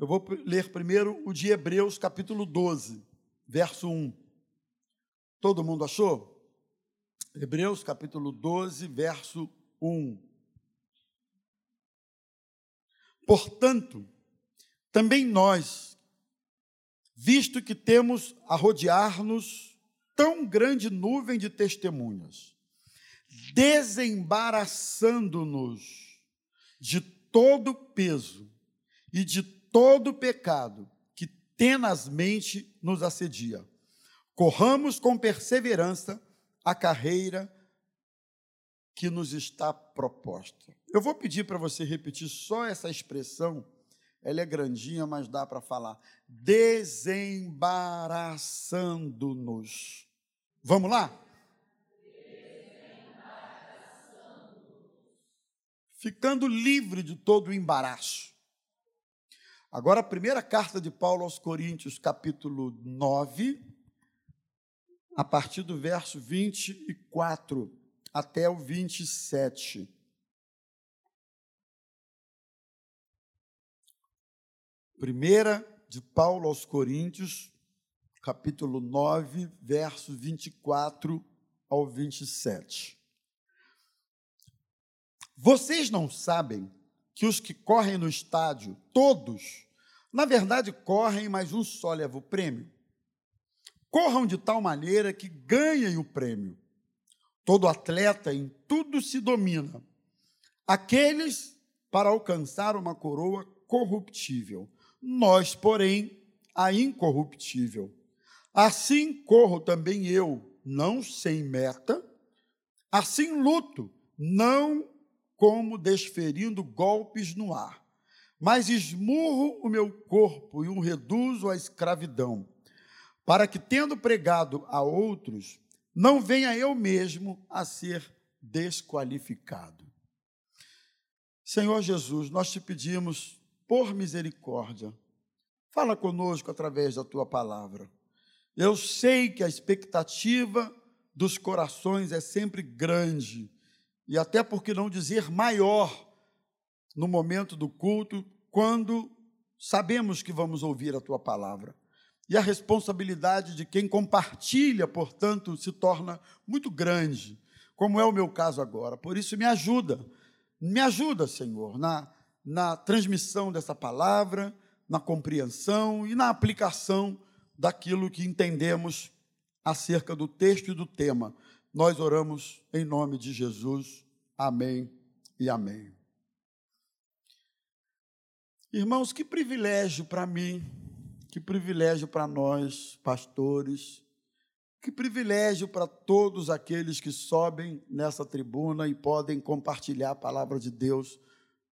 Eu vou ler primeiro o de Hebreus, capítulo 12, verso 1. Todo mundo achou? Hebreus, capítulo 12, verso 1. Portanto, também nós, visto que temos a rodear-nos tão grande nuvem de testemunhas, desembaraçando-nos de todo peso e de todo pecado que tenazmente nos assedia. Corramos com perseverança a carreira que nos está proposta. Eu vou pedir para você repetir só essa expressão, ela é grandinha, mas dá para falar. Desembaraçando-nos. Vamos lá? Ficando livre de todo o embaraço. Agora, a primeira carta de Paulo aos Coríntios, capítulo 9, a partir do verso 24 até o 27. Primeira de Paulo aos Coríntios, capítulo 9, verso 24 ao 27. Vocês não sabem que os que correm no estádio, todos, na verdade correm, mas um só leva o prêmio? Corram de tal maneira que ganhem o prêmio. Todo atleta em tudo se domina. Aqueles para alcançar uma coroa corruptível. Nós, porém, a incorruptível. Assim corro também eu, não sem meta, assim luto, não como desferindo golpes no ar, mas esmurro o meu corpo e o reduzo à escravidão para que, tendo pregado a outros, não venha eu mesmo a ser desqualificado. Senhor Jesus, nós te pedimos, por misericórdia, fala conosco através da tua palavra. Eu sei que a expectativa dos corações é sempre grande, e até por que não dizer maior, no momento do culto, quando sabemos que vamos ouvir a tua palavra. E a responsabilidade de quem compartilha, portanto, se torna muito grande, como é o meu caso agora. Por isso, me ajuda, me ajuda, Senhor, na, na transmissão dessa palavra, na compreensão e na aplicação daquilo que entendemos acerca do texto e do tema. Nós oramos em nome de Jesus. Amém e amém. Irmãos, que privilégio para mim que privilégio para nós, pastores, que privilégio para todos aqueles que sobem nessa tribuna e podem compartilhar a palavra de Deus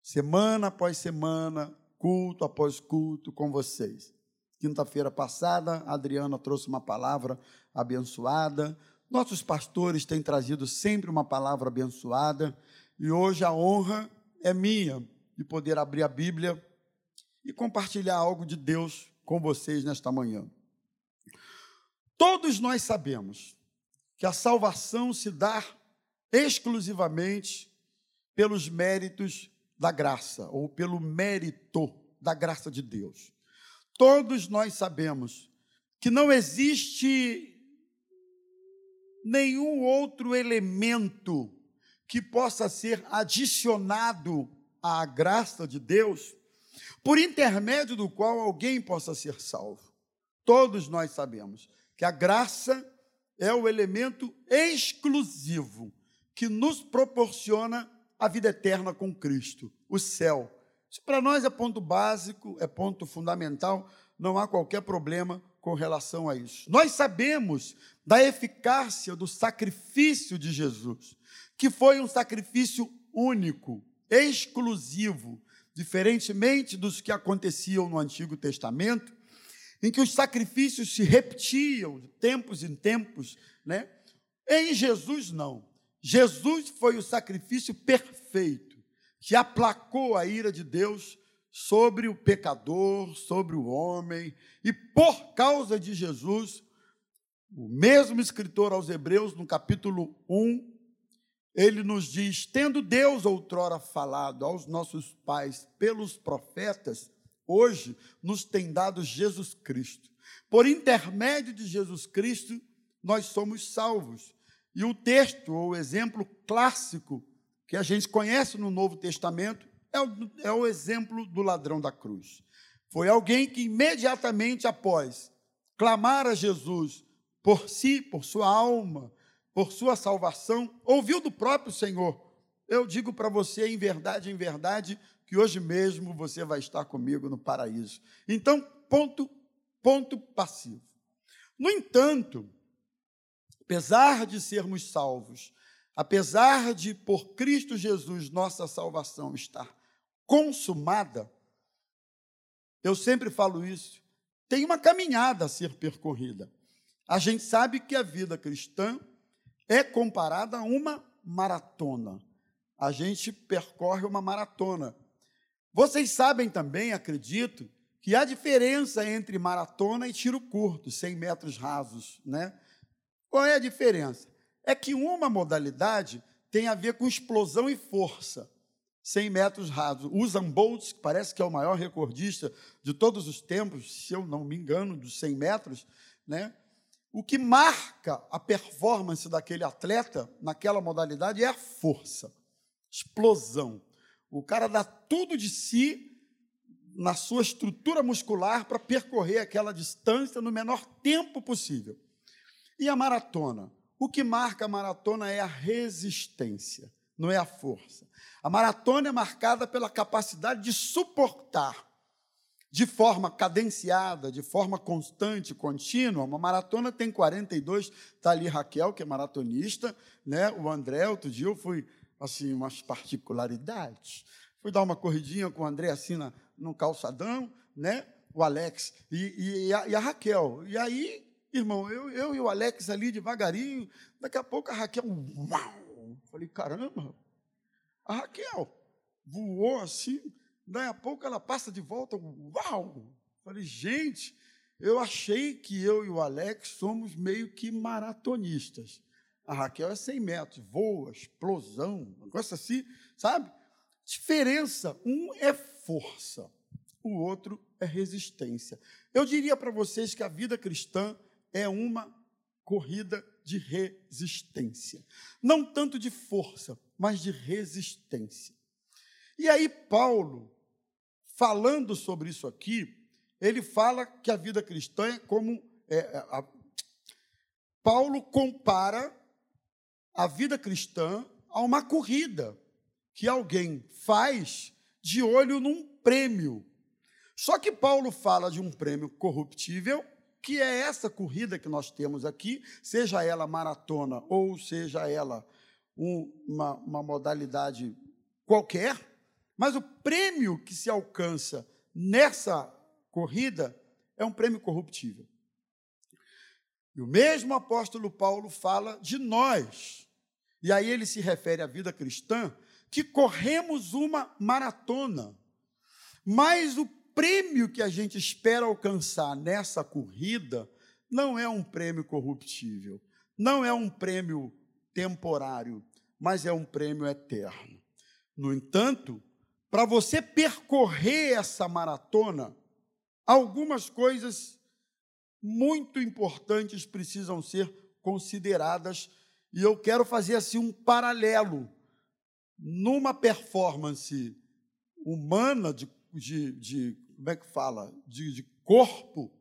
semana após semana, culto após culto com vocês. Quinta-feira passada, a Adriana trouxe uma palavra abençoada. Nossos pastores têm trazido sempre uma palavra abençoada e hoje a honra é minha de poder abrir a Bíblia e compartilhar algo de Deus com vocês nesta manhã. Todos nós sabemos que a salvação se dá exclusivamente pelos méritos da graça, ou pelo mérito da graça de Deus. Todos nós sabemos que não existe nenhum outro elemento que possa ser adicionado à graça de Deus por intermédio do qual alguém possa ser salvo. Todos nós sabemos que a graça é o elemento exclusivo que nos proporciona a vida eterna com Cristo, o céu. Isso para nós é ponto básico, é ponto fundamental, não há qualquer problema com relação a isso. Nós sabemos da eficácia do sacrifício de Jesus, que foi um sacrifício único, exclusivo, diferentemente dos que aconteciam no Antigo Testamento, em que os sacrifícios se repetiam de tempos em tempos, né? Em Jesus não. Jesus foi o sacrifício perfeito que aplacou a ira de Deus sobre o pecador, sobre o homem, e por causa de Jesus, o mesmo escritor aos Hebreus, no capítulo 1, ele nos diz: tendo Deus outrora falado aos nossos pais pelos profetas, hoje nos tem dado Jesus Cristo. Por intermédio de Jesus Cristo, nós somos salvos. E o texto, ou exemplo clássico que a gente conhece no Novo Testamento, é o, é o exemplo do ladrão da cruz. Foi alguém que imediatamente após clamar a Jesus por si, por sua alma, por sua salvação, ouviu do próprio Senhor: Eu digo para você, em verdade, em verdade, que hoje mesmo você vai estar comigo no paraíso. Então, ponto, ponto passivo. No entanto, apesar de sermos salvos, apesar de por Cristo Jesus nossa salvação estar consumada, eu sempre falo isso, tem uma caminhada a ser percorrida. A gente sabe que a vida cristã é comparada a uma maratona. A gente percorre uma maratona. Vocês sabem também, acredito, que há diferença entre maratona e tiro curto, 100 metros rasos, né? Qual é a diferença? É que uma modalidade tem a ver com explosão e força. 100 metros rasos. Usain Bolt, que parece que é o maior recordista de todos os tempos, se eu não me engano, dos 100 metros, né? O que marca a performance daquele atleta naquela modalidade é a força, explosão. O cara dá tudo de si na sua estrutura muscular para percorrer aquela distância no menor tempo possível. E a maratona? O que marca a maratona é a resistência, não é a força. A maratona é marcada pela capacidade de suportar de forma cadenciada, de forma constante, contínua. Uma maratona tem 42, está ali Raquel, que é maratonista, né? o André, outro dia eu fui, assim, umas particularidades. Fui dar uma corridinha com o André, assim, na, no calçadão, né? o Alex e, e, a, e a Raquel. E aí, irmão, eu, eu e o Alex ali devagarinho, daqui a pouco a Raquel, uau! Falei, caramba, a Raquel voou assim, Daí a pouco ela passa de volta, uau! Falei, gente, eu achei que eu e o Alex somos meio que maratonistas. A Raquel é 100 metros, voa, explosão, negócio assim, sabe? Diferença, um é força, o outro é resistência. Eu diria para vocês que a vida cristã é uma corrida de resistência. Não tanto de força, mas de resistência. E aí, Paulo, falando sobre isso aqui, ele fala que a vida cristã é como. É, é, a, Paulo compara a vida cristã a uma corrida que alguém faz de olho num prêmio. Só que Paulo fala de um prêmio corruptível, que é essa corrida que nós temos aqui, seja ela maratona ou seja ela um, uma, uma modalidade qualquer, mas o prêmio que se alcança nessa corrida é um prêmio corruptível. E o mesmo apóstolo Paulo fala de nós. E aí ele se refere à vida cristã, que corremos uma maratona. Mas o prêmio que a gente espera alcançar nessa corrida não é um prêmio corruptível, não é um prêmio temporário, mas é um prêmio eterno. No entanto, para você percorrer essa maratona, algumas coisas muito importantes precisam ser consideradas, e eu quero fazer assim um paralelo numa performance humana de, de, de como é que fala, de, de corpo,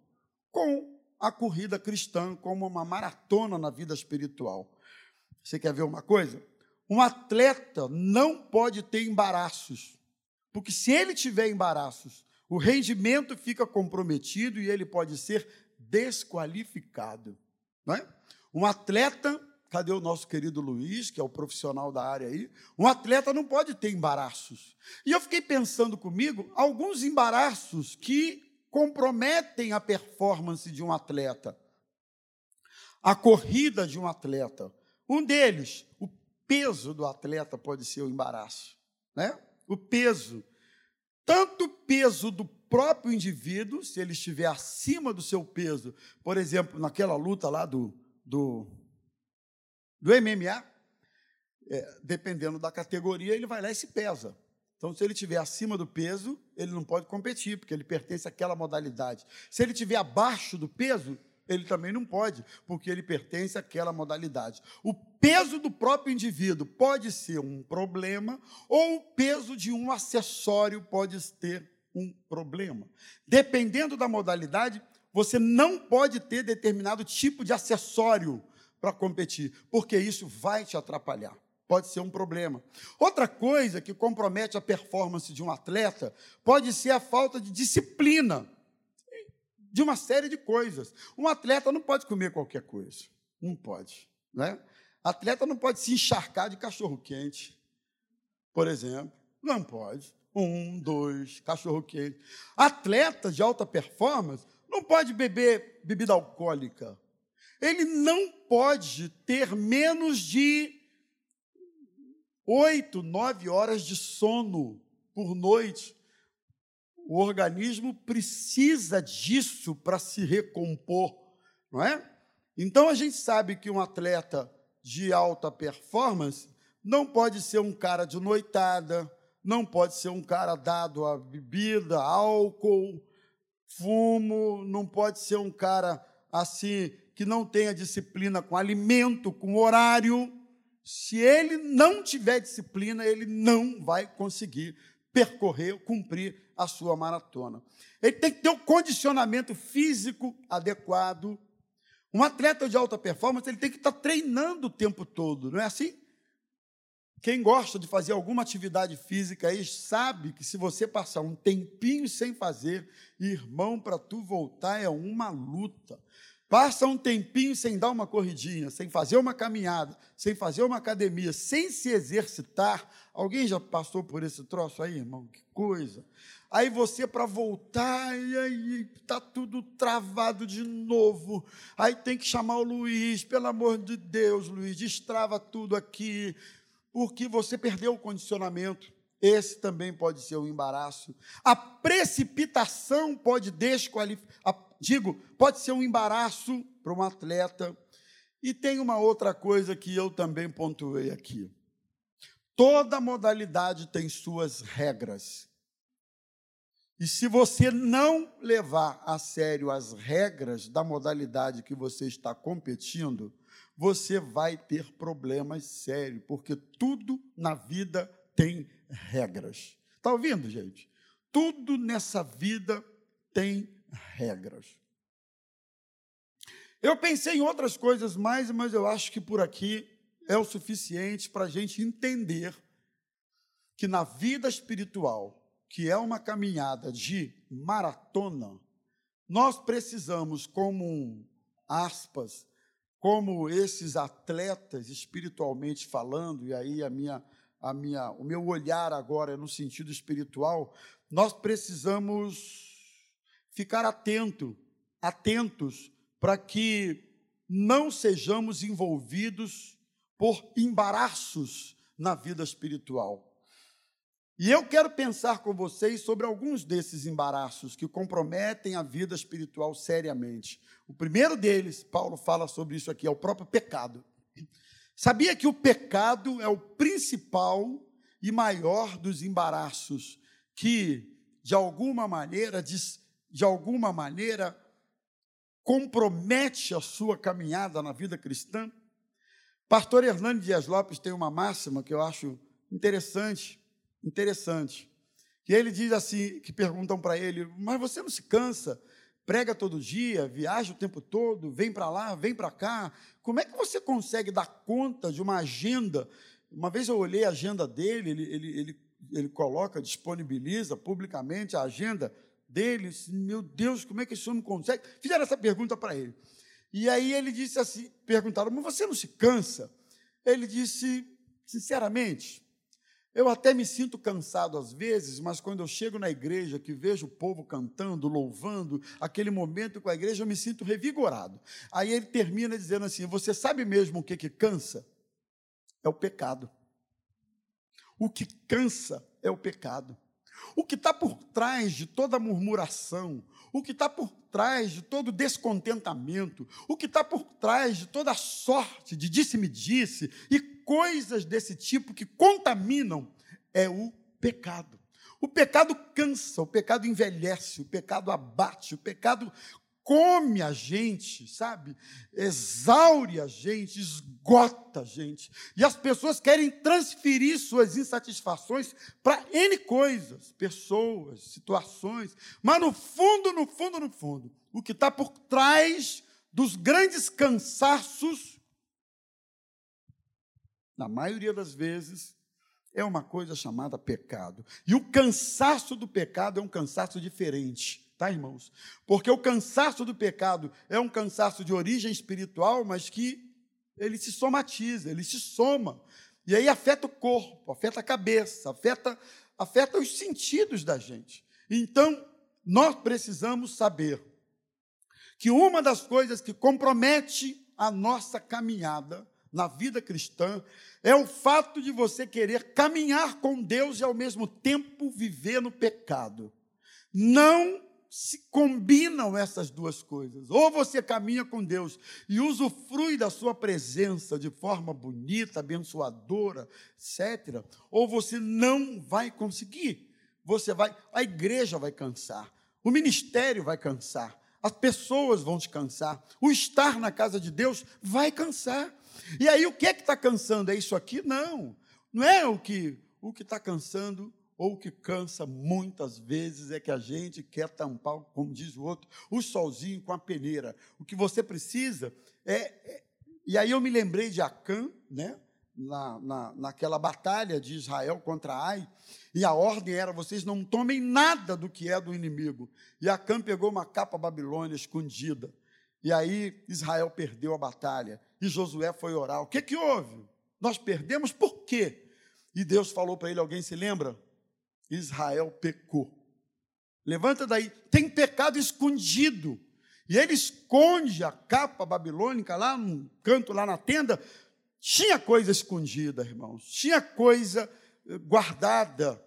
com a corrida cristã como uma maratona na vida espiritual. Você quer ver uma coisa? Um atleta não pode ter embaraços. Porque se ele tiver embaraços, o rendimento fica comprometido e ele pode ser desqualificado. Não é? Um atleta, cadê o nosso querido Luiz, que é o profissional da área aí? Um atleta não pode ter embaraços. E eu fiquei pensando comigo alguns embaraços que comprometem a performance de um atleta, a corrida de um atleta. Um deles, o peso do atleta pode ser o embaraço, né? o peso, tanto o peso do próprio indivíduo, se ele estiver acima do seu peso, por exemplo, naquela luta lá do, do, do MMA, é, dependendo da categoria, ele vai lá e se pesa. Então, se ele estiver acima do peso, ele não pode competir, porque ele pertence àquela modalidade. Se ele estiver abaixo do peso, ele também não pode, porque ele pertence àquela modalidade. O peso do próprio indivíduo pode ser um problema, ou o peso de um acessório pode ter um problema. Dependendo da modalidade, você não pode ter determinado tipo de acessório para competir, porque isso vai te atrapalhar pode ser um problema. Outra coisa que compromete a performance de um atleta pode ser a falta de disciplina de uma série de coisas. Um atleta não pode comer qualquer coisa. Não pode. Né? Atleta não pode se encharcar de cachorro-quente, por exemplo. Não pode. Um, dois, cachorro-quente. Atleta de alta performance não pode beber bebida alcoólica. Ele não pode ter menos de oito, nove horas de sono por noite. O organismo precisa disso para se recompor, não é? Então a gente sabe que um atleta de alta performance não pode ser um cara de noitada, não pode ser um cara dado a bebida, álcool, fumo, não pode ser um cara assim que não tenha disciplina com alimento, com horário. Se ele não tiver disciplina, ele não vai conseguir percorrer, cumprir a sua maratona. Ele tem que ter um condicionamento físico adequado. Um atleta de alta performance, ele tem que estar treinando o tempo todo, não é assim? Quem gosta de fazer alguma atividade física aí sabe que se você passar um tempinho sem fazer, irmão, para tu voltar é uma luta. Passa um tempinho sem dar uma corridinha, sem fazer uma caminhada, sem fazer uma academia, sem se exercitar. Alguém já passou por esse troço aí, irmão? Que coisa. Aí você, para voltar, e aí está tudo travado de novo. Aí tem que chamar o Luiz, pelo amor de Deus, Luiz, destrava tudo aqui, porque você perdeu o condicionamento. Esse também pode ser um embaraço. A precipitação pode desqualificar digo, pode ser um embaraço para um atleta. E tem uma outra coisa que eu também pontuei aqui. Toda modalidade tem suas regras. E se você não levar a sério as regras da modalidade que você está competindo, você vai ter problemas sérios, porque tudo na vida tem regras. Está ouvindo, gente? Tudo nessa vida tem regras. Eu pensei em outras coisas mais, mas eu acho que por aqui é o suficiente para a gente entender que na vida espiritual, que é uma caminhada de maratona, nós precisamos, como aspas, como esses atletas espiritualmente falando, e aí a minha, a minha, o meu olhar agora é no sentido espiritual, nós precisamos ficar atento, atentos, para que não sejamos envolvidos por embaraços na vida espiritual. E eu quero pensar com vocês sobre alguns desses embaraços que comprometem a vida espiritual seriamente. O primeiro deles, Paulo fala sobre isso aqui, é o próprio pecado. Sabia que o pecado é o principal e maior dos embaraços que, de alguma maneira, diz, de alguma maneira, compromete a sua caminhada na vida cristã? Pastor Hernani Dias Lopes tem uma máxima que eu acho interessante, interessante. Que ele diz assim, que perguntam para ele, mas você não se cansa? Prega todo dia, viaja o tempo todo, vem para lá, vem para cá. Como é que você consegue dar conta de uma agenda? Uma vez eu olhei a agenda dele, ele, ele, ele, ele coloca, disponibiliza publicamente a agenda deles, meu Deus, como é que esse homem consegue? Fizeram essa pergunta para ele. E aí ele disse assim, perguntaram, mas você não se cansa? Ele disse, sinceramente, eu até me sinto cansado às vezes, mas quando eu chego na igreja, que vejo o povo cantando, louvando, aquele momento com a igreja, eu me sinto revigorado. Aí ele termina dizendo assim: Você sabe mesmo o que, que cansa? É o pecado. O que cansa é o pecado. O que está por trás de toda murmuração, o que está por trás de todo descontentamento, o que está por trás de toda sorte de disse-me-disse e coisas desse tipo que contaminam é o pecado. O pecado cansa, o pecado envelhece, o pecado abate, o pecado come a gente, sabe? Exaure a gente, esgota a gente. E as pessoas querem transferir suas insatisfações para N coisas, pessoas, situações. Mas no fundo, no fundo, no fundo, o que está por trás dos grandes cansaços, na maioria das vezes, é uma coisa chamada pecado. E o cansaço do pecado é um cansaço diferente tá, irmãos? Porque o cansaço do pecado é um cansaço de origem espiritual, mas que ele se somatiza, ele se soma. E aí afeta o corpo, afeta a cabeça, afeta, afeta os sentidos da gente. Então, nós precisamos saber que uma das coisas que compromete a nossa caminhada na vida cristã é o fato de você querer caminhar com Deus e ao mesmo tempo viver no pecado. Não se combinam essas duas coisas. Ou você caminha com Deus e usufrui da sua presença de forma bonita, abençoadora, etc. Ou você não vai conseguir. Você vai, a igreja vai cansar, o ministério vai cansar, as pessoas vão te cansar, o estar na casa de Deus vai cansar. E aí o que é que está cansando? É isso aqui? Não, não é o que o que está cansando ou o que cansa muitas vezes é que a gente quer tampar, como diz o outro, o solzinho com a peneira. O que você precisa é. é e aí eu me lembrei de Acã, né? Na, na, naquela batalha de Israel contra Ai, e a ordem era: vocês não tomem nada do que é do inimigo. E Acã pegou uma capa babilônia escondida. E aí Israel perdeu a batalha. E Josué foi orar. O que, que houve? Nós perdemos por quê? E Deus falou para ele: alguém se lembra? Israel pecou. Levanta daí, tem pecado escondido. E ele esconde a capa babilônica lá no canto, lá na tenda. Tinha coisa escondida, irmãos. Tinha coisa eh, guardada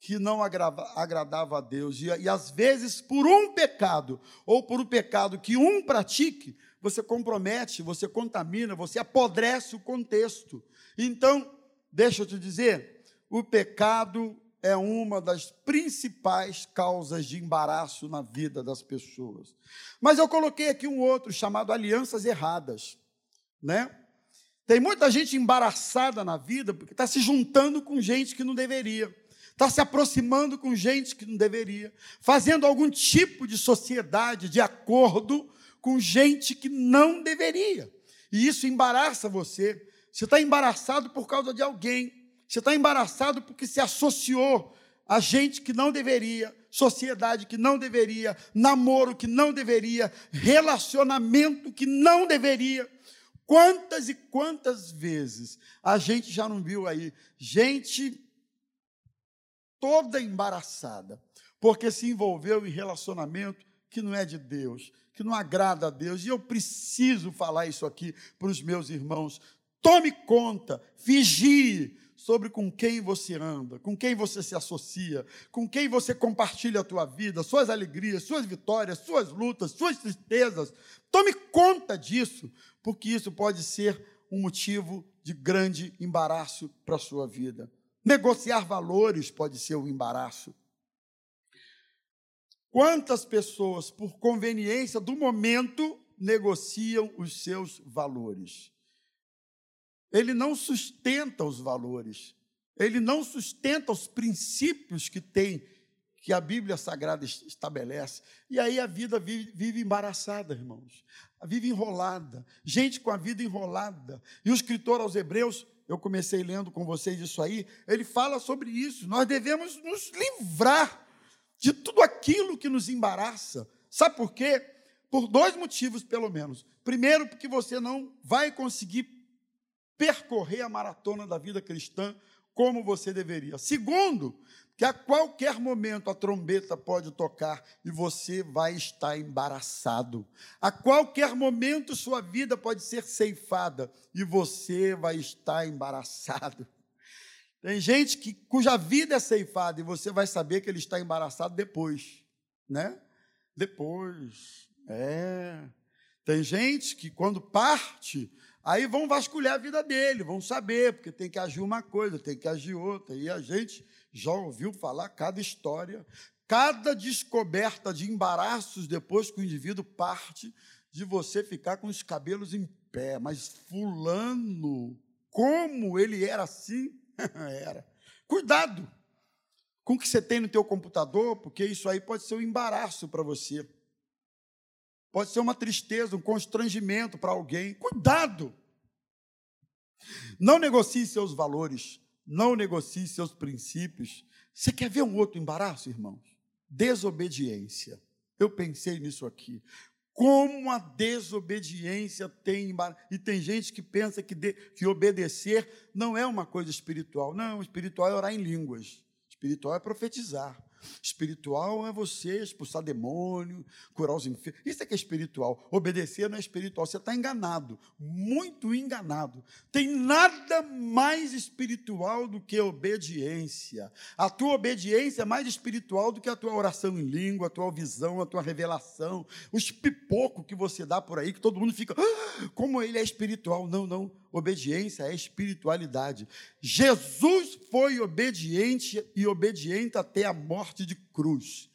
que não agradava a Deus. E, e às vezes, por um pecado, ou por um pecado que um pratique, você compromete, você contamina, você apodrece o contexto. Então, deixa eu te dizer, o pecado é uma das principais causas de embaraço na vida das pessoas. Mas eu coloquei aqui um outro chamado alianças erradas, né? Tem muita gente embaraçada na vida porque está se juntando com gente que não deveria, está se aproximando com gente que não deveria, fazendo algum tipo de sociedade, de acordo com gente que não deveria. E isso embaraça você. Você está embaraçado por causa de alguém você está embaraçado porque se associou a gente que não deveria, sociedade que não deveria, namoro que não deveria, relacionamento que não deveria. Quantas e quantas vezes a gente já não viu aí gente toda embaraçada, porque se envolveu em relacionamento que não é de Deus, que não agrada a Deus. E eu preciso falar isso aqui para os meus irmãos. Tome conta, vigie, sobre com quem você anda, com quem você se associa, com quem você compartilha a tua vida, suas alegrias, suas vitórias, suas lutas, suas tristezas. Tome conta disso, porque isso pode ser um motivo de grande embaraço para a sua vida. Negociar valores pode ser um embaraço. Quantas pessoas, por conveniência do momento, negociam os seus valores? ele não sustenta os valores, ele não sustenta os princípios que tem, que a Bíblia Sagrada estabelece. E aí a vida vive, vive embaraçada, irmãos, vive enrolada, gente com a vida enrolada. E o escritor aos Hebreus, eu comecei lendo com vocês isso aí, ele fala sobre isso. Nós devemos nos livrar de tudo aquilo que nos embaraça. Sabe por quê? Por dois motivos, pelo menos. Primeiro, porque você não vai conseguir percorrer a maratona da vida cristã como você deveria. Segundo, que a qualquer momento a trombeta pode tocar e você vai estar embaraçado. A qualquer momento sua vida pode ser ceifada e você vai estar embaraçado. Tem gente que, cuja vida é ceifada e você vai saber que ele está embaraçado depois, né? Depois. É. Tem gente que quando parte, Aí vão vasculhar a vida dele, vão saber, porque tem que agir uma coisa, tem que agir outra. E a gente já ouviu falar cada história, cada descoberta de embaraços depois que o indivíduo parte, de você ficar com os cabelos em pé. Mas Fulano, como ele era assim? era. Cuidado com o que você tem no teu computador, porque isso aí pode ser um embaraço para você. Pode ser uma tristeza, um constrangimento para alguém. Cuidado! Não negocie seus valores, não negocie seus princípios. Você quer ver um outro embaraço, irmãos? Desobediência. Eu pensei nisso aqui. Como a desobediência tem e tem gente que pensa que, de, que obedecer não é uma coisa espiritual. Não, espiritual é orar em línguas. Espiritual é profetizar. Espiritual é você expulsar demônio, curar os enfermos. Isso é que é espiritual. Obedecer não é espiritual. Você está enganado, muito enganado. Tem nada mais espiritual do que obediência. A tua obediência é mais espiritual do que a tua oração em língua, a tua visão, a tua revelação, os pipocos que você dá por aí, que todo mundo fica, ah, como ele é espiritual. Não, não. Obediência é espiritualidade. Jesus foi obediente e obediente até a morte de cruz.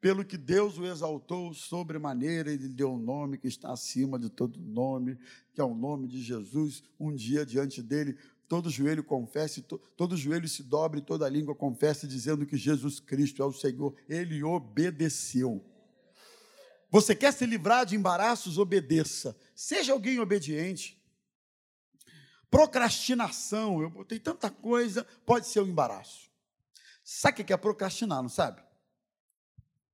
Pelo que Deus o exaltou sobremaneira e lhe deu um nome que está acima de todo nome, que é o nome de Jesus. Um dia diante dele, todo joelho confesse, todo joelho se dobre, toda língua confesse, dizendo que Jesus Cristo é o Senhor. Ele obedeceu. Você quer se livrar de embaraços? Obedeça. Seja alguém obediente. Procrastinação, eu botei tanta coisa, pode ser um embaraço. Sabe o que é procrastinar, não sabe?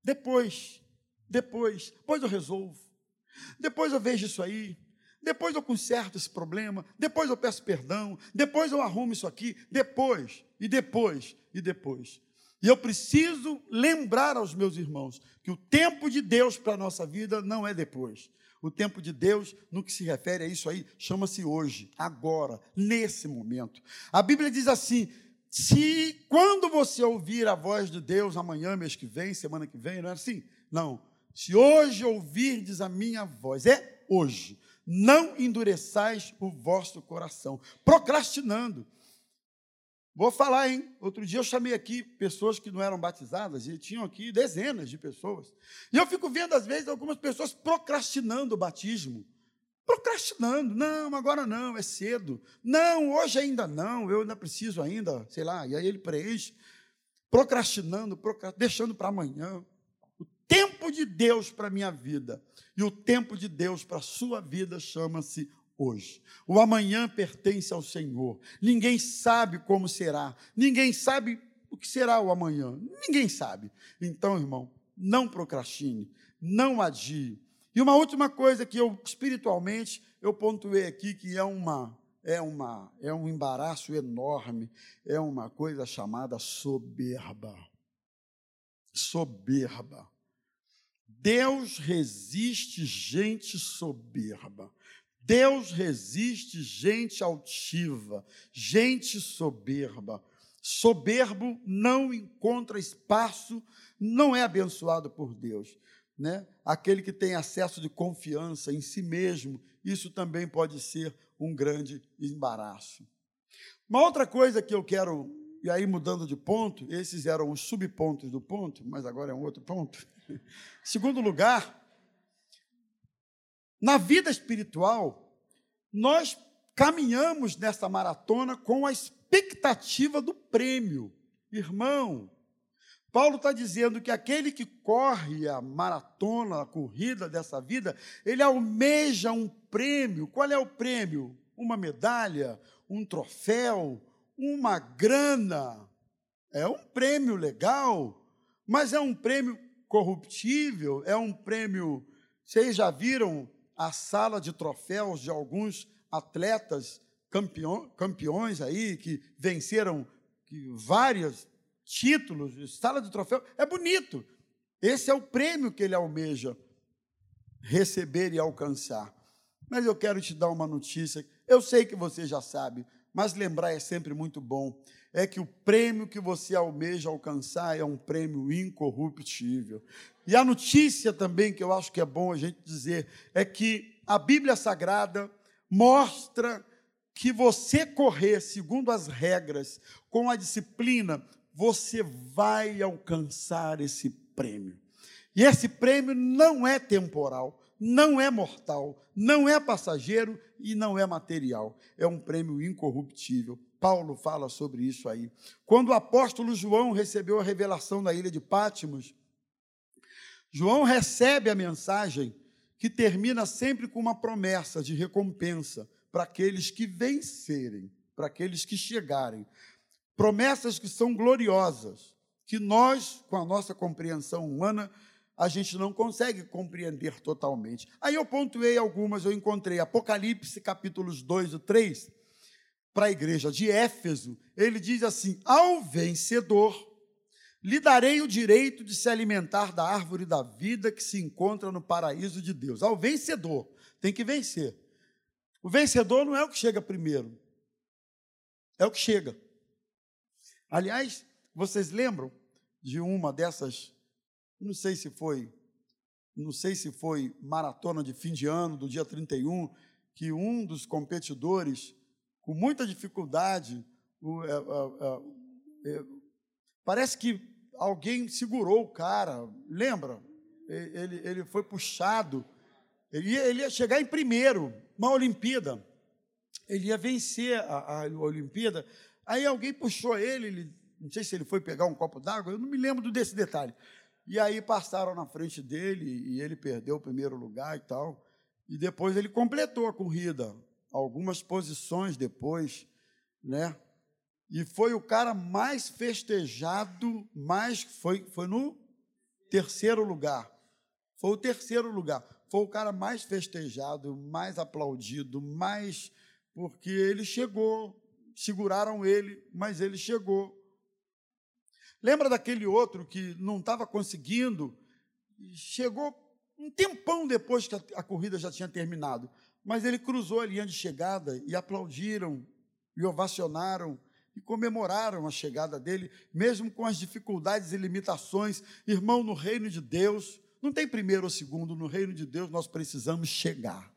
Depois, depois, depois eu resolvo. Depois eu vejo isso aí. Depois eu conserto esse problema. Depois eu peço perdão. Depois eu arrumo isso aqui. Depois, e depois, e depois. E eu preciso lembrar aos meus irmãos que o tempo de Deus para a nossa vida não é depois. O tempo de Deus, no que se refere a isso aí, chama-se hoje, agora, nesse momento. A Bíblia diz assim: se quando você ouvir a voz de Deus amanhã, mês que vem, semana que vem, não é assim? Não. Se hoje ouvirdes a minha voz, é hoje. Não endureçais o vosso coração, procrastinando. Vou falar, hein? Outro dia eu chamei aqui pessoas que não eram batizadas e tinham aqui dezenas de pessoas. E eu fico vendo, às vezes, algumas pessoas procrastinando o batismo. Procrastinando. Não, agora não, é cedo. Não, hoje ainda não, eu ainda preciso ainda, sei lá. E aí ele preenche. Procrastinando, procrastinando deixando para amanhã. O tempo de Deus para a minha vida e o tempo de Deus para a sua vida chama-se hoje. O amanhã pertence ao Senhor. Ninguém sabe como será. Ninguém sabe o que será o amanhã. Ninguém sabe. Então, irmão, não procrastine, não adie. E uma última coisa que eu espiritualmente eu pontuei aqui que é uma é uma é um embaraço enorme, é uma coisa chamada soberba. Soberba. Deus resiste gente soberba. Deus resiste gente altiva, gente soberba. Soberbo não encontra espaço, não é abençoado por Deus. Né? Aquele que tem acesso de confiança em si mesmo, isso também pode ser um grande embaraço. Uma outra coisa que eu quero, e aí mudando de ponto, esses eram os subpontos do ponto, mas agora é um outro ponto. Segundo lugar, na vida espiritual, nós caminhamos nessa maratona com a expectativa do prêmio. Irmão, Paulo está dizendo que aquele que corre a maratona, a corrida dessa vida, ele almeja um prêmio. Qual é o prêmio? Uma medalha, um troféu, uma grana. É um prêmio legal, mas é um prêmio corruptível, é um prêmio. Vocês já viram a sala de troféus de alguns atletas campeão, campeões aí, que venceram que, vários títulos, sala de troféu, é bonito. Esse é o prêmio que ele almeja receber e alcançar. Mas eu quero te dar uma notícia, eu sei que você já sabe, mas lembrar é sempre muito bom. É que o prêmio que você almeja alcançar é um prêmio incorruptível. E a notícia também que eu acho que é bom a gente dizer é que a Bíblia Sagrada mostra que você correr segundo as regras, com a disciplina, você vai alcançar esse prêmio. E esse prêmio não é temporal, não é mortal, não é passageiro e não é material. É um prêmio incorruptível. Paulo fala sobre isso aí. Quando o apóstolo João recebeu a revelação da ilha de Pátimos, João recebe a mensagem que termina sempre com uma promessa de recompensa para aqueles que vencerem, para aqueles que chegarem. Promessas que são gloriosas, que nós, com a nossa compreensão humana, a gente não consegue compreender totalmente. Aí eu pontuei algumas, eu encontrei Apocalipse capítulos 2 e 3, para a igreja de Éfeso, ele diz assim: Ao vencedor lhe darei o direito de se alimentar da árvore da vida que se encontra no paraíso de Deus. Ao vencedor, tem que vencer. O vencedor não é o que chega primeiro, é o que chega. Aliás, vocês lembram de uma dessas, não sei se foi, não sei se foi maratona de fim de ano, do dia 31, que um dos competidores, com muita dificuldade, o, é, é, é, parece que alguém segurou o cara, lembra? Ele, ele foi puxado, ele ia, ele ia chegar em primeiro, uma Olimpíada, ele ia vencer a, a Olimpíada, Aí alguém puxou ele, ele, não sei se ele foi pegar um copo d'água, eu não me lembro desse detalhe. E aí passaram na frente dele e ele perdeu o primeiro lugar e tal. E depois ele completou a corrida, algumas posições depois, né? E foi o cara mais festejado, mais foi, foi no terceiro lugar. Foi o terceiro lugar. Foi o cara mais festejado, mais aplaudido, mais porque ele chegou, seguraram ele, mas ele chegou. Lembra daquele outro que não estava conseguindo? Chegou um tempão depois que a, corrida já tinha terminado, mas ele cruzou a linha de chegada e aplaudiram, e ovacionaram, e comemoraram a chegada dele, mesmo com as dificuldades e limitações. Irmão, no reino de Deus, não tem primeiro ou segundo, no reino de Deus nós precisamos chegar.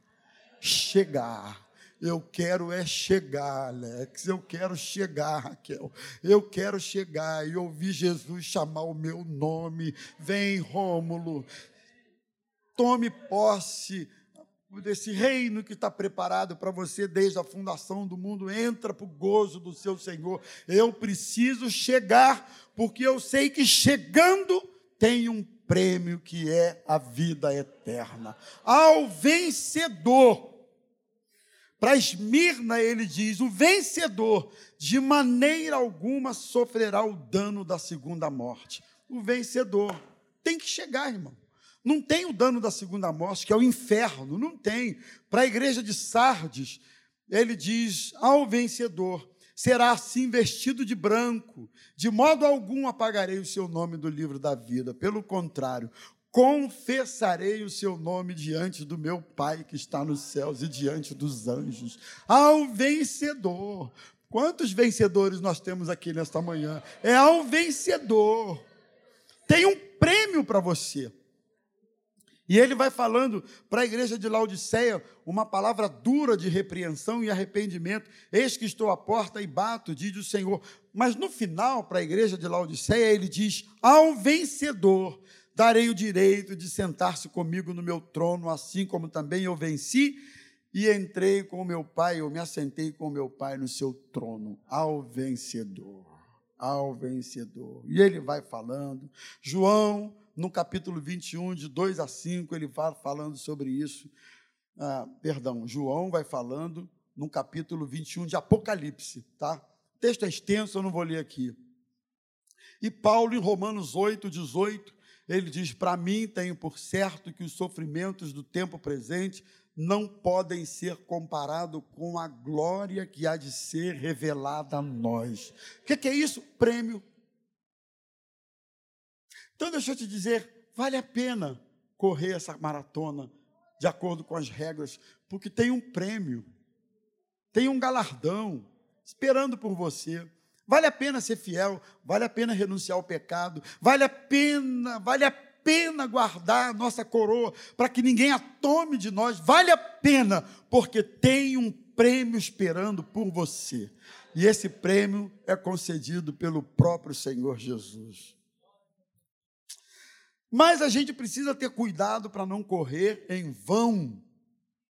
Chegar. Eu quero é chegar, Alex. Eu quero chegar, Raquel. Eu quero chegar e ouvir Jesus chamar o meu nome. Vem, Rômulo. Tome posse desse reino que está preparado para você desde a fundação do mundo. Entra para o gozo do seu Senhor. Eu preciso chegar, porque eu sei que chegando tem um prêmio que é a vida eterna. Ao vencedor para Esmirna, ele diz: o vencedor de maneira alguma sofrerá o dano da segunda morte. O vencedor tem que chegar, irmão. Não tem o dano da segunda morte, que é o inferno, não tem. Para a igreja de Sardes, ele diz: ao vencedor será assim vestido de branco, de modo algum apagarei o seu nome do livro da vida. Pelo contrário, confessarei o seu nome diante do meu Pai que está nos céus e diante dos anjos, ao vencedor. Quantos vencedores nós temos aqui nesta manhã? É ao vencedor. Tem um prêmio para você. E ele vai falando para a igreja de Laodiceia uma palavra dura de repreensão e arrependimento. Eis que estou à porta e bato, diz o Senhor. Mas no final, para a igreja de Laodiceia, ele diz: ao vencedor darei o direito de sentar-se comigo no meu trono, assim como também eu venci e entrei com meu pai, eu me assentei com meu pai no seu trono, ao vencedor, ao vencedor. E ele vai falando, João, no capítulo 21, de 2 a 5, ele vai falando sobre isso. Ah, perdão, João vai falando no capítulo 21 de Apocalipse, tá? O texto é extenso, eu não vou ler aqui. E Paulo, em Romanos 8, 18, ele diz: Para mim, tenho por certo que os sofrimentos do tempo presente não podem ser comparados com a glória que há de ser revelada a nós. O que, que é isso? Prêmio. Então, deixa eu te dizer: vale a pena correr essa maratona de acordo com as regras, porque tem um prêmio, tem um galardão esperando por você. Vale a pena ser fiel, vale a pena renunciar ao pecado, vale a pena, vale a pena guardar a nossa coroa para que ninguém a tome de nós, vale a pena, porque tem um prêmio esperando por você. E esse prêmio é concedido pelo próprio Senhor Jesus. Mas a gente precisa ter cuidado para não correr em vão.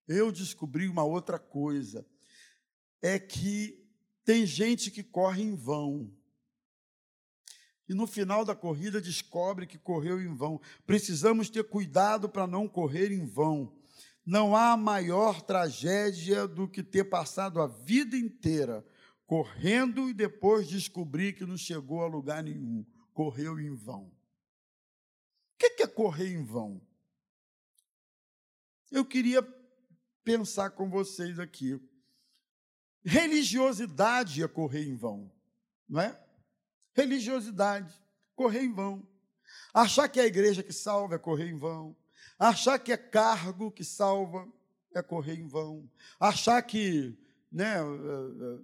Eu descobri uma outra coisa: é que tem gente que corre em vão. E no final da corrida descobre que correu em vão. Precisamos ter cuidado para não correr em vão. Não há maior tragédia do que ter passado a vida inteira correndo e depois descobrir que não chegou a lugar nenhum, correu em vão. O que é correr em vão? Eu queria pensar com vocês aqui. Religiosidade é correr em vão, não é? Religiosidade, correr em vão. Achar que é a igreja que salva é correr em vão. Achar que é cargo que salva é correr em vão. Achar que, né, eh, eh,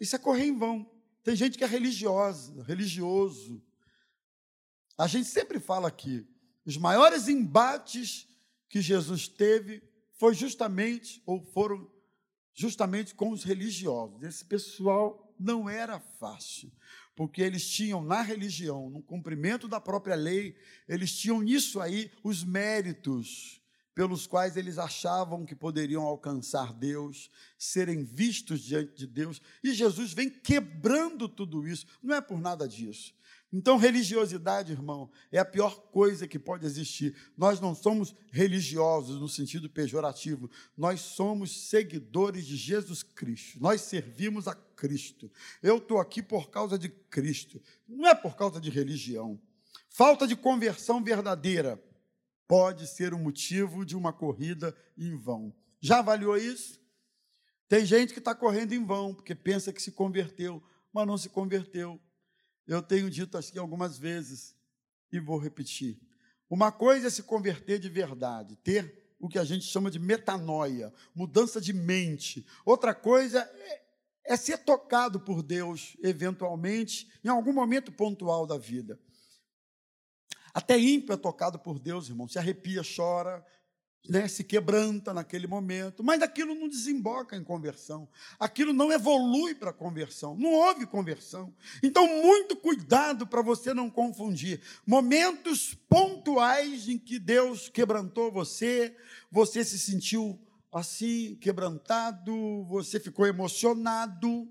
isso é correr em vão. Tem gente que é religiosa, religioso. A gente sempre fala aqui, os maiores embates que Jesus teve foi justamente ou foram justamente com os religiosos. Esse pessoal não era fácil, porque eles tinham na religião, no cumprimento da própria lei, eles tinham nisso aí os méritos pelos quais eles achavam que poderiam alcançar Deus, serem vistos diante de Deus, e Jesus vem quebrando tudo isso, não é por nada disso. Então, religiosidade, irmão, é a pior coisa que pode existir. Nós não somos religiosos no sentido pejorativo, nós somos seguidores de Jesus Cristo, nós servimos a Cristo. Eu estou aqui por causa de Cristo, não é por causa de religião. Falta de conversão verdadeira pode ser o motivo de uma corrida em vão. Já avaliou isso? Tem gente que está correndo em vão, porque pensa que se converteu, mas não se converteu. Eu tenho dito assim algumas vezes, e vou repetir. Uma coisa é se converter de verdade, ter o que a gente chama de metanoia, mudança de mente. Outra coisa é, é ser tocado por Deus, eventualmente, em algum momento pontual da vida. Até ímpio é tocado por Deus, irmão. Se arrepia, chora, né, se quebranta naquele momento, mas aquilo não desemboca em conversão, aquilo não evolui para conversão, não houve conversão. Então, muito cuidado para você não confundir momentos pontuais em que Deus quebrantou você, você se sentiu assim, quebrantado, você ficou emocionado.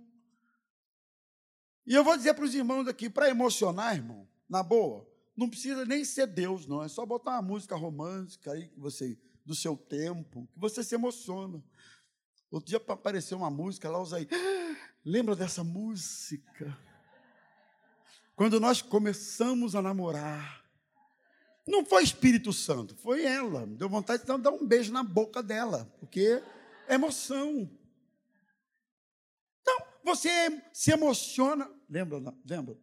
E eu vou dizer para os irmãos aqui, para emocionar, irmão, na boa, não precisa nem ser Deus, não. É só botar uma música romântica aí que você do seu tempo, que você se emociona. Outro dia apareceu uma música lá, usei. Lembra dessa música? Quando nós começamos a namorar, não foi Espírito Santo, foi ela. Deu vontade de dar um beijo na boca dela, porque é emoção. Então, você se emociona. Lembra? Lembra?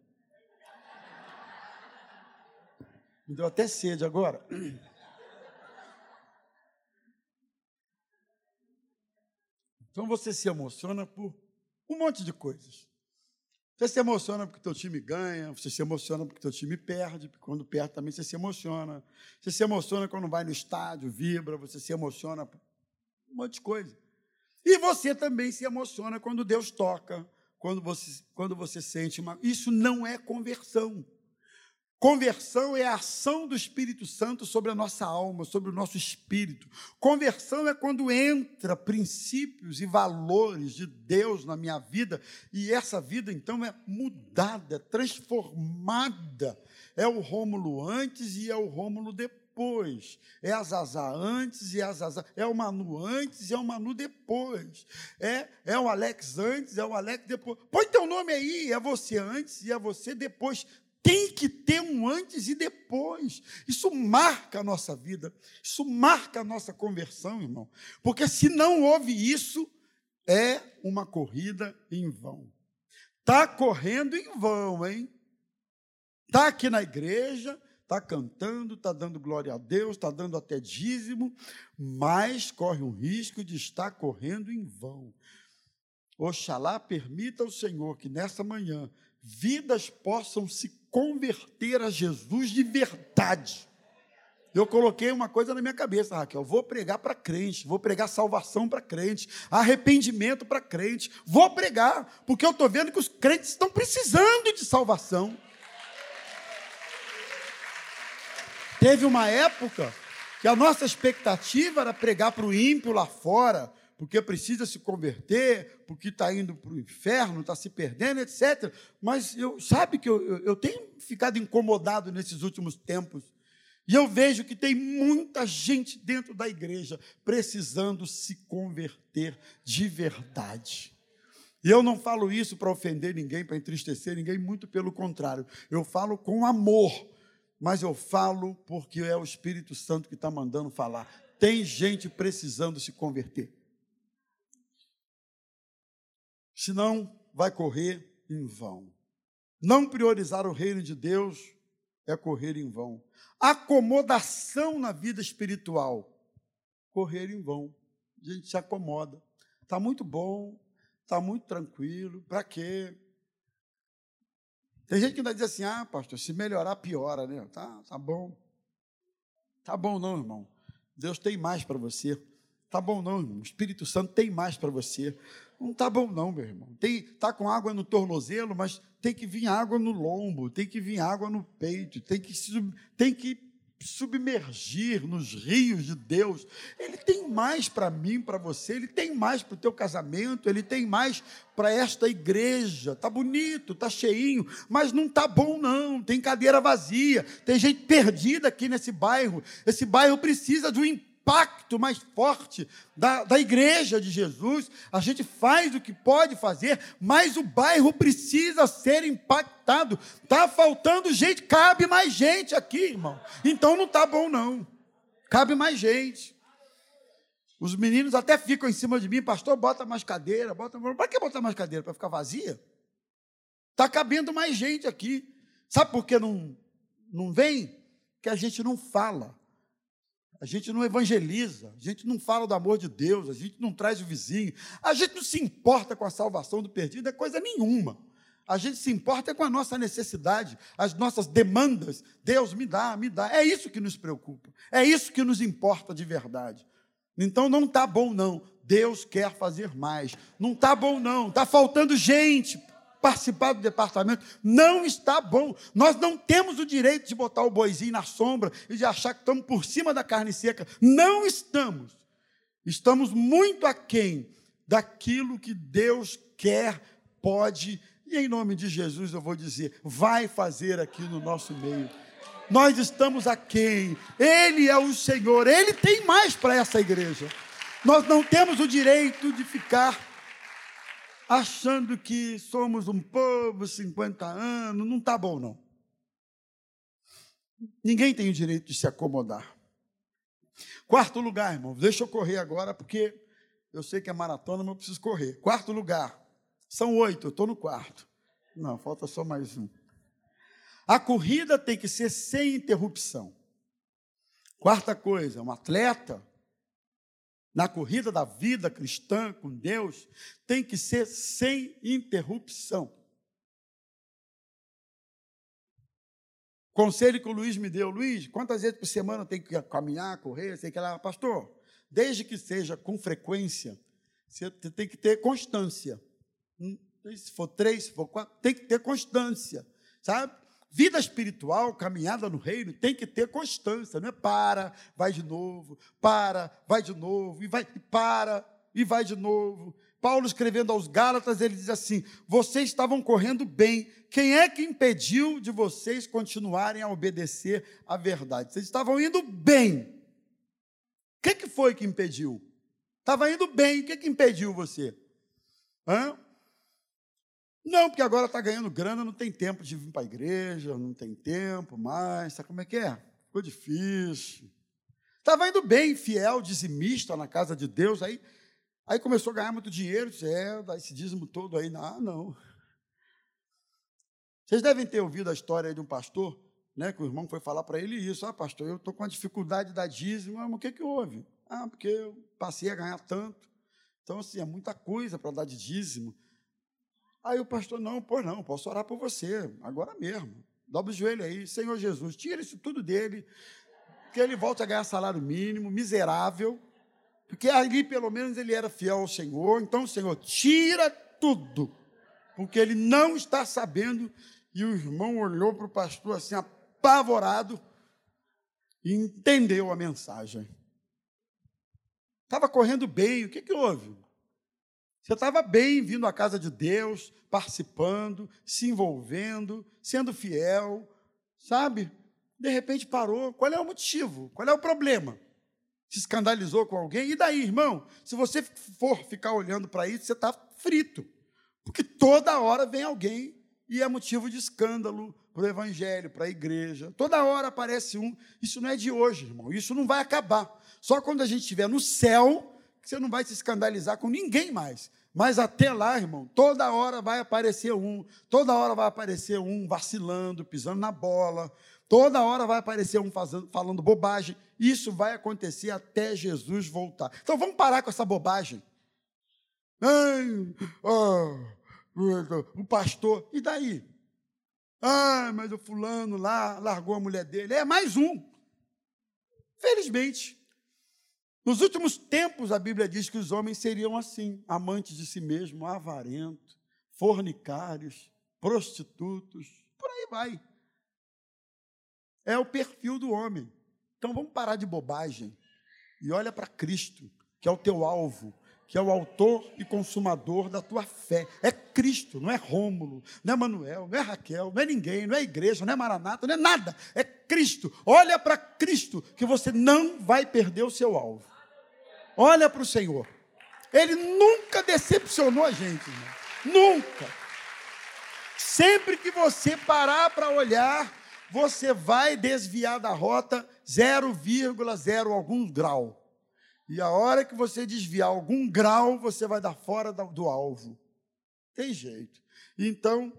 Me deu até sede agora. Então você se emociona por um monte de coisas. Você se emociona porque teu time ganha, você se emociona porque teu time perde, porque quando perde também você se emociona. Você se emociona quando vai no estádio, vibra, você se emociona por um monte de coisa. E você também se emociona quando Deus toca, quando você, quando você sente uma. Isso não é conversão. Conversão é a ação do Espírito Santo sobre a nossa alma, sobre o nosso espírito. Conversão é quando entra princípios e valores de Deus na minha vida e essa vida então é mudada, é transformada. É o Rômulo antes e é o Rômulo depois. É a antes e a Zazá. É o Manu antes e é o Manu depois. É, é o Alex antes é o Alex depois. Põe teu nome aí, é você antes e é você depois tem que ter um antes e depois. Isso marca a nossa vida, isso marca a nossa conversão, irmão. Porque se não houve isso, é uma corrida em vão. Está correndo em vão, hein? Está aqui na igreja, está cantando, está dando glória a Deus, está dando até dízimo, mas corre o risco de estar correndo em vão. Oxalá permita ao Senhor que nessa manhã vidas possam se converter a Jesus de verdade. Eu coloquei uma coisa na minha cabeça, Raquel. Vou pregar para crente, vou pregar salvação para crente, arrependimento para crente. Vou pregar, porque eu estou vendo que os crentes estão precisando de salvação. Teve uma época que a nossa expectativa era pregar para o ímpio lá fora, porque precisa se converter, porque está indo para o inferno, está se perdendo, etc. Mas eu sabe que eu, eu, eu tenho ficado incomodado nesses últimos tempos. E eu vejo que tem muita gente dentro da igreja precisando se converter de verdade. E eu não falo isso para ofender ninguém, para entristecer ninguém, muito pelo contrário. Eu falo com amor, mas eu falo porque é o Espírito Santo que está mandando falar. Tem gente precisando se converter. Senão, vai correr em vão. Não priorizar o reino de Deus é correr em vão. Acomodação na vida espiritual, correr em vão. A gente se acomoda. Está muito bom, está muito tranquilo, para quê? Tem gente que ainda diz assim: ah, pastor, se melhorar, piora, né? Tá, tá bom. Tá bom, não, irmão. Deus tem mais para você. Tá bom, não, irmão. O Espírito Santo tem mais para você. Não tá bom, não, meu irmão. Tem, tá com água no tornozelo, mas tem que vir água no lombo, tem que vir água no peito, tem que, tem que submergir nos rios de Deus. Ele tem mais para mim, para você, ele tem mais para o teu casamento, ele tem mais para esta igreja. Tá bonito, tá cheinho, mas não tá bom não. Tem cadeira vazia, tem gente perdida aqui nesse bairro. Esse bairro precisa de um impacto mais forte da, da igreja de Jesus. A gente faz o que pode fazer, mas o bairro precisa ser impactado. Está faltando gente, cabe mais gente aqui, irmão. Então não está bom, não. Cabe mais gente. Os meninos até ficam em cima de mim, pastor, bota mais cadeira, bota. Para que botar mais cadeira? Para ficar vazia? Está cabendo mais gente aqui. Sabe por que não, não vem? Que a gente não fala. A gente não evangeliza, a gente não fala do amor de Deus, a gente não traz o vizinho, a gente não se importa com a salvação do perdido, é coisa nenhuma. A gente se importa com a nossa necessidade, as nossas demandas. Deus me dá, me dá. É isso que nos preocupa, é isso que nos importa de verdade. Então não está bom, não. Deus quer fazer mais. Não está bom, não. Está faltando gente participar do departamento, não está bom. Nós não temos o direito de botar o boizinho na sombra e de achar que estamos por cima da carne seca. Não estamos. Estamos muito aquém daquilo que Deus quer, pode, e em nome de Jesus eu vou dizer, vai fazer aqui no nosso meio. Nós estamos aquém, Ele é o Senhor, Ele tem mais para essa igreja. Nós não temos o direito de ficar achando que somos um povo, 50 anos, não está bom, não. Ninguém tem o direito de se acomodar. Quarto lugar, irmão, deixa eu correr agora, porque eu sei que é maratona, mas eu preciso correr. Quarto lugar, são oito, eu estou no quarto. Não, falta só mais um. A corrida tem que ser sem interrupção. Quarta coisa, um atleta na corrida da vida cristã com Deus, tem que ser sem interrupção. Conselho que o Luiz me deu, Luiz, quantas vezes por semana tem que caminhar, correr, sei que lá, pastor, desde que seja com frequência, você tem que ter constância. Hum, se for três, se for quatro, tem que ter constância, sabe? Vida espiritual, caminhada no reino, tem que ter constância, não é para, vai de novo, para, vai de novo, e vai, para, e vai de novo. Paulo escrevendo aos Gálatas, ele diz assim: vocês estavam correndo bem, quem é que impediu de vocês continuarem a obedecer à verdade? Vocês estavam indo bem. O que, foi que impediu? Estava indo bem, o que impediu você? Hã? Não, porque agora está ganhando grana, não tem tempo de vir para a igreja, não tem tempo mais. Sabe como é que é? Ficou difícil. Estava indo bem, fiel, dizimista na casa de Deus, aí, aí começou a ganhar muito dinheiro, disse, é, dá esse dízimo todo aí. Ah, não. Vocês devem ter ouvido a história de um pastor, né, que o irmão foi falar para ele isso. Ah, pastor, eu estou com a dificuldade da dízimo. Ah, mas o que, que houve? Ah, porque eu passei a ganhar tanto. Então, assim, é muita coisa para dar de dízimo. Aí o pastor, não, pois não, posso orar por você, agora mesmo. Dobra o joelho aí, Senhor Jesus, tira isso tudo dele, que ele volte a ganhar salário mínimo, miserável, porque ali pelo menos ele era fiel ao Senhor. Então, Senhor, tira tudo, porque ele não está sabendo. E o irmão olhou para o pastor assim, apavorado, e entendeu a mensagem. Estava correndo bem, o que, que houve? Você estava bem vindo à casa de Deus, participando, se envolvendo, sendo fiel, sabe? De repente parou. Qual é o motivo? Qual é o problema? Se escandalizou com alguém? E daí, irmão? Se você for ficar olhando para isso, você está frito. Porque toda hora vem alguém e é motivo de escândalo para o evangelho, para a igreja. Toda hora aparece um. Isso não é de hoje, irmão. Isso não vai acabar. Só quando a gente estiver no céu, você não vai se escandalizar com ninguém mais. Mas até lá, irmão, toda hora vai aparecer um, toda hora vai aparecer um vacilando, pisando na bola, toda hora vai aparecer um fazendo, falando bobagem. Isso vai acontecer até Jesus voltar. Então vamos parar com essa bobagem. Ai, oh, o pastor, e daí? Ah, mas o fulano lá largou a mulher dele. É mais um. Felizmente, nos últimos tempos, a Bíblia diz que os homens seriam assim: amantes de si mesmo, avarentos, fornicários, prostitutos, por aí vai. É o perfil do homem. Então vamos parar de bobagem e olha para Cristo, que é o teu alvo, que é o autor e consumador da tua fé. É Cristo, não é Rômulo, não é Manuel, não é Raquel, não é ninguém, não é igreja, não é Maranata, não é nada. É Cristo. Olha para Cristo, que você não vai perder o seu alvo. Olha para o Senhor. Ele nunca decepcionou a gente, irmão. nunca. Sempre que você parar para olhar, você vai desviar da rota 0,0 algum grau. E a hora que você desviar algum grau, você vai dar fora do alvo. Tem jeito. Então,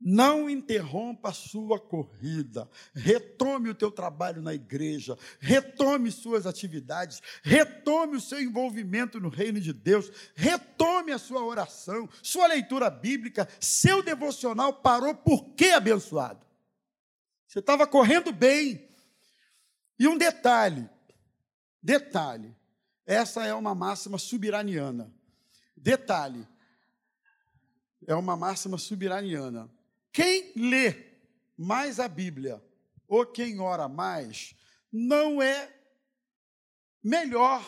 não interrompa a sua corrida. Retome o teu trabalho na igreja, retome suas atividades, retome o seu envolvimento no reino de Deus, retome a sua oração, sua leitura bíblica, seu devocional parou por que abençoado? Você estava correndo bem. E um detalhe, Detalhe, essa é uma máxima subiraniana. Detalhe, é uma máxima subiraniana. Quem lê mais a Bíblia ou quem ora mais, não é melhor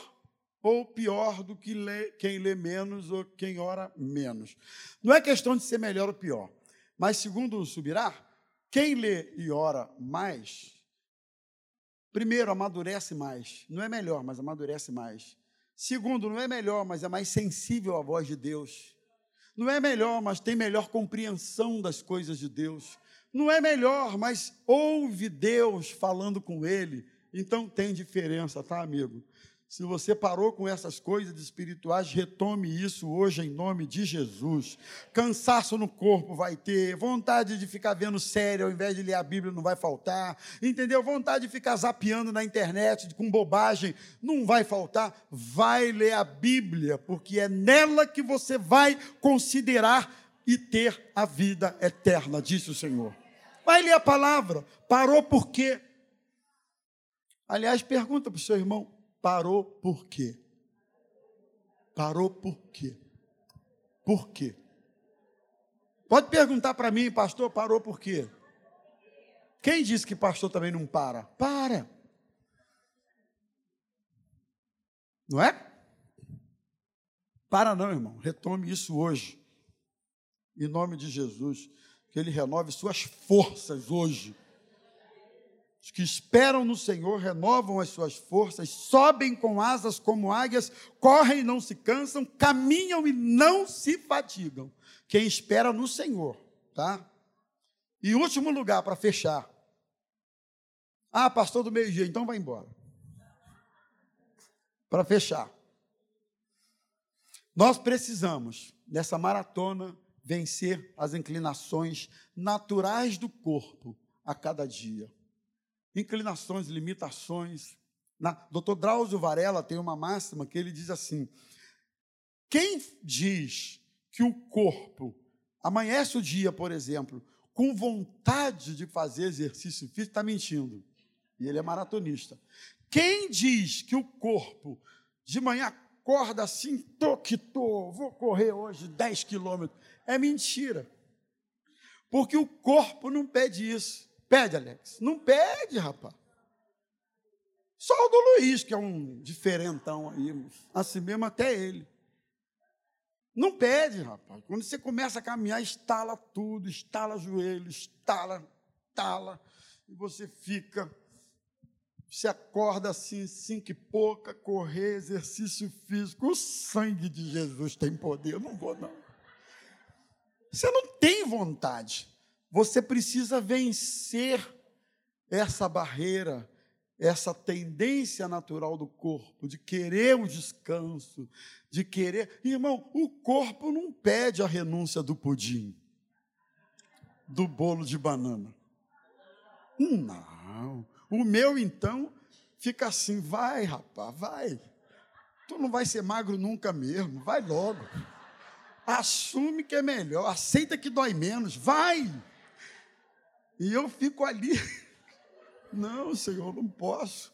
ou pior do que lê, quem lê menos ou quem ora menos. Não é questão de ser melhor ou pior, mas segundo o Subirá, quem lê e ora mais Primeiro, amadurece mais. Não é melhor, mas amadurece mais. Segundo, não é melhor, mas é mais sensível à voz de Deus. Não é melhor, mas tem melhor compreensão das coisas de Deus. Não é melhor, mas ouve Deus falando com ele. Então tem diferença, tá, amigo? Se você parou com essas coisas espirituais, retome isso hoje em nome de Jesus. Cansaço no corpo vai ter, vontade de ficar vendo série ao invés de ler a Bíblia não vai faltar, entendeu? Vontade de ficar zapeando na internet com bobagem não vai faltar. Vai ler a Bíblia, porque é nela que você vai considerar e ter a vida eterna, disse o Senhor. Vai ler a palavra. Parou por quê? Aliás, pergunta para o seu irmão: Parou por quê? Parou por quê? Por quê? Pode perguntar para mim, pastor, parou por quê? Quem disse que pastor também não para? Para. Não é? Para não, irmão. Retome isso hoje. Em nome de Jesus. Que Ele renove suas forças hoje. Os que esperam no Senhor renovam as suas forças, sobem com asas como águias, correm e não se cansam, caminham e não se fatigam. Quem espera no Senhor, tá? E último lugar para fechar. Ah, pastor do meio-dia, então vai embora. Para fechar. Nós precisamos, nessa maratona, vencer as inclinações naturais do corpo a cada dia inclinações, limitações. Na, Dr. Drauzio Varela tem uma máxima que ele diz assim: quem diz que o corpo amanhece o dia, por exemplo, com vontade de fazer exercício físico, está mentindo. E ele é maratonista. Quem diz que o corpo de manhã acorda assim, tô que tô, vou correr hoje 10 quilômetros, é mentira. Porque o corpo não pede isso. Pede, Alex? Não pede, rapaz. Só o do Luiz, que é um diferentão aí, assim mesmo até ele. Não pede, rapaz. Quando você começa a caminhar, estala tudo, estala joelho, estala, estala, e você fica, você acorda assim, cinco e pouca, correr, exercício físico. O sangue de Jesus tem poder, não vou não. Você não tem vontade. Você precisa vencer essa barreira essa tendência natural do corpo de querer o descanso, de querer. Irmão, o corpo não pede a renúncia do pudim, do bolo de banana. Não. O meu, então, fica assim: vai, rapaz, vai. Tu não vai ser magro nunca mesmo, vai logo. Assume que é melhor, aceita que dói menos, vai. E eu fico ali. Não, Senhor, não posso.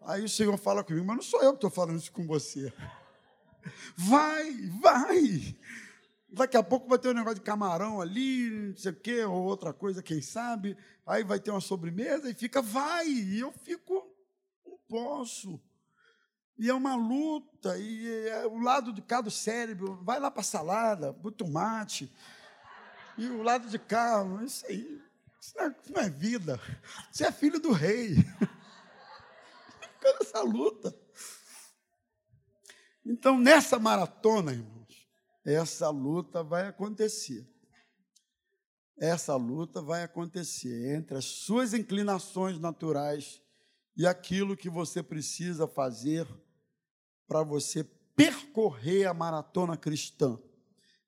Aí o Senhor fala comigo, mas não sou eu que estou falando isso com você. Vai, vai. Daqui a pouco vai ter um negócio de camarão ali, não sei o quê, ou outra coisa, quem sabe. Aí vai ter uma sobremesa e fica, vai. E eu fico, não posso. E é uma luta, e é o lado de cá do cérebro, vai lá para a salada, para o tomate. E o lado de cá, isso aí. Isso não é, isso não é vida. Você é filho do rei. Fica nessa luta. Então, nessa maratona, irmãos, essa luta vai acontecer. Essa luta vai acontecer entre as suas inclinações naturais e aquilo que você precisa fazer para você percorrer a maratona cristã.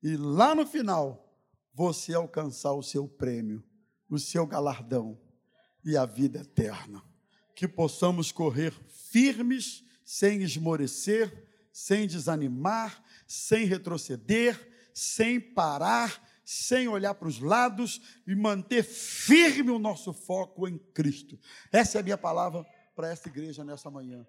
E lá no final, você alcançar o seu prêmio o seu galardão e a vida eterna. Que possamos correr firmes, sem esmorecer, sem desanimar, sem retroceder, sem parar, sem olhar para os lados e manter firme o nosso foco em Cristo. Essa é a minha palavra para essa igreja nessa manhã.